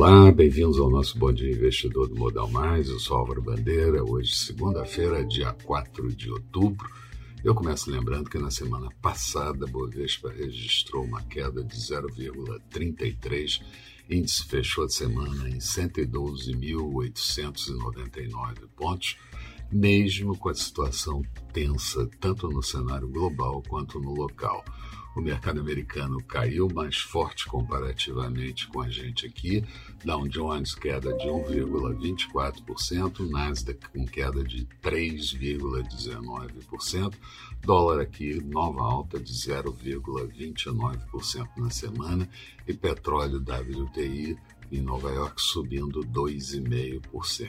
Olá, bem-vindos ao nosso Bom Dia Investidor do Modal Mais. Eu sou Álvaro Bandeira. Hoje, segunda-feira, dia 4 de outubro. Eu começo lembrando que na semana passada a Bovespa registrou uma queda de 0,33. Índice fechou a semana em 112.899 pontos, mesmo com a situação tensa tanto no cenário global quanto no local. O mercado americano caiu mais forte comparativamente com a gente aqui. Dow Jones queda de 1,24%, Nasdaq com queda de 3,19%, dólar aqui nova alta de 0,29% na semana e petróleo WTI em Nova York subindo 2,5%.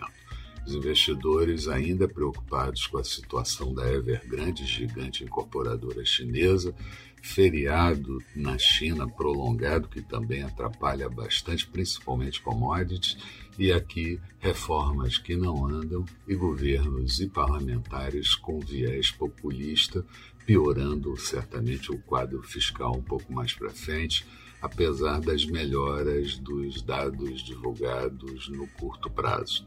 Os investidores ainda preocupados com a situação da Evergrande, gigante incorporadora chinesa, feriado na China prolongado, que também atrapalha bastante, principalmente commodities, e aqui reformas que não andam e governos e parlamentares com viés populista, piorando certamente o quadro fiscal um pouco mais para frente, apesar das melhoras dos dados divulgados no curto prazo.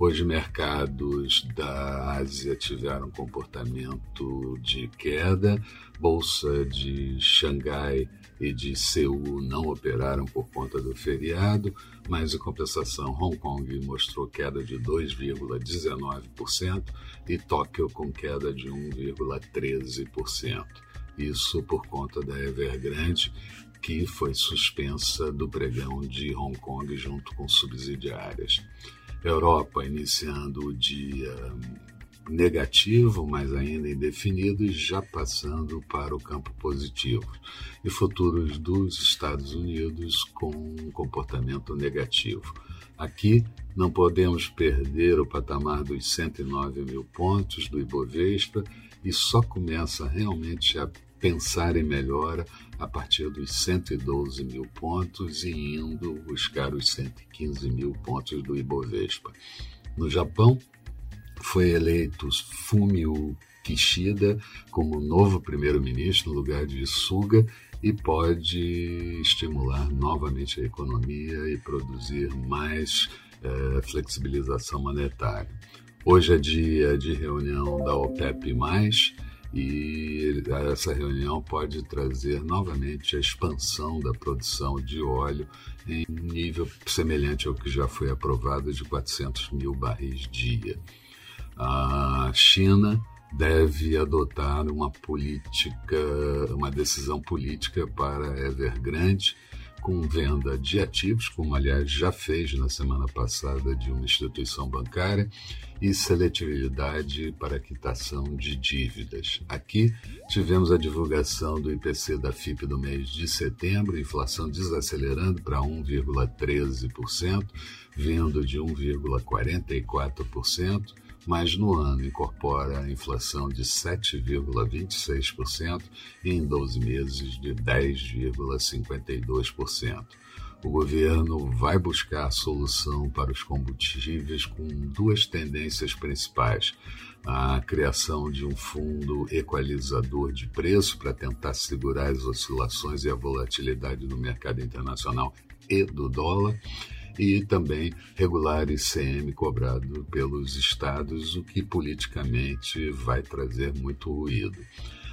Hoje, mercados da Ásia tiveram comportamento de queda, bolsa de Xangai e de Seul não operaram por conta do feriado, mas em compensação, Hong Kong mostrou queda de 2,19% e Tóquio com queda de 1,13%. Isso por conta da Evergrande, que foi suspensa do pregão de Hong Kong junto com subsidiárias. Europa iniciando o dia negativo, mas ainda indefinido, e já passando para o campo positivo. E futuros dos Estados Unidos com um comportamento negativo. Aqui não podemos perder o patamar dos 109 mil pontos do Ibovespa e só começa realmente a pensar em melhora a partir dos 112 mil pontos e indo buscar os 115 mil pontos do Ibovespa. No Japão, foi eleito Fumio Kishida como novo primeiro-ministro no lugar de Suga e pode estimular novamente a economia e produzir mais eh, flexibilização monetária. Hoje é dia de reunião da OPEP+, e essa reunião pode trazer novamente a expansão da produção de óleo em nível semelhante ao que já foi aprovado de 400 mil barris dia. A China deve adotar uma política, uma decisão política para Evergrande com venda de ativos, como aliás já fez na semana passada de uma instituição bancária, e seletividade para quitação de dívidas. Aqui tivemos a divulgação do IPC da FIP do mês de setembro, inflação desacelerando para 1,13%, vindo de 1,44% mas no ano incorpora a inflação de 7,26% e em 12 meses de 10,52%. O governo vai buscar solução para os combustíveis com duas tendências principais: a criação de um fundo equalizador de preço para tentar segurar as oscilações e a volatilidade do mercado internacional e do dólar e também regular ICM cobrado pelos estados, o que politicamente vai trazer muito ruído.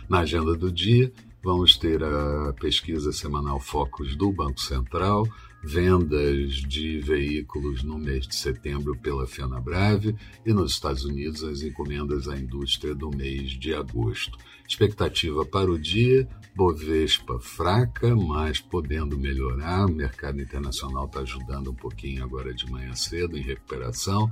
Na agenda do dia, vamos ter a pesquisa semanal Focus do Banco Central, vendas de veículos no mês de setembro pela Fenabrave e nos Estados Unidos as encomendas à indústria do mês de agosto. Expectativa para o dia, Bovespa fraca, mas podendo melhorar. O mercado internacional está ajudando um pouquinho agora de manhã cedo em recuperação.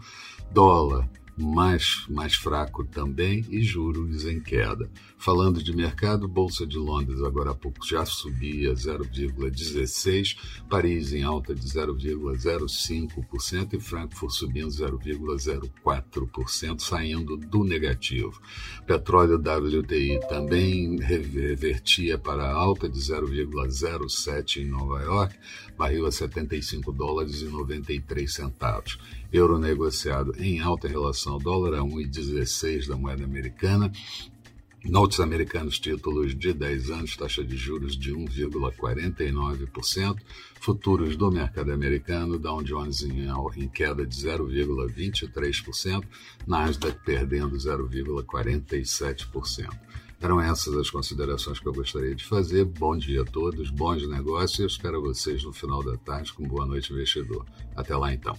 Dólar mais, mais fraco também e juros em queda. Falando de mercado, Bolsa de Londres agora há pouco já subia 0,16%, Paris em alta de 0,05% e Frankfurt subindo 0,04%, saindo do negativo. Petróleo WTI também revertia para alta de 0,07% em Nova York, barril a 75 dólares e 93 centavos. Euro negociado em alta em relação ao dólar a 1,16 da moeda americana Notes americanos, títulos de 10 anos, taxa de juros de 1,49%. Futuros do mercado americano, Dow Jones em, em queda de 0,23%, Nasdaq perdendo 0,47%. Eram essas as considerações que eu gostaria de fazer. Bom dia a todos, bons negócios. Eu espero vocês no final da tarde com Boa Noite Investidor. Até lá então.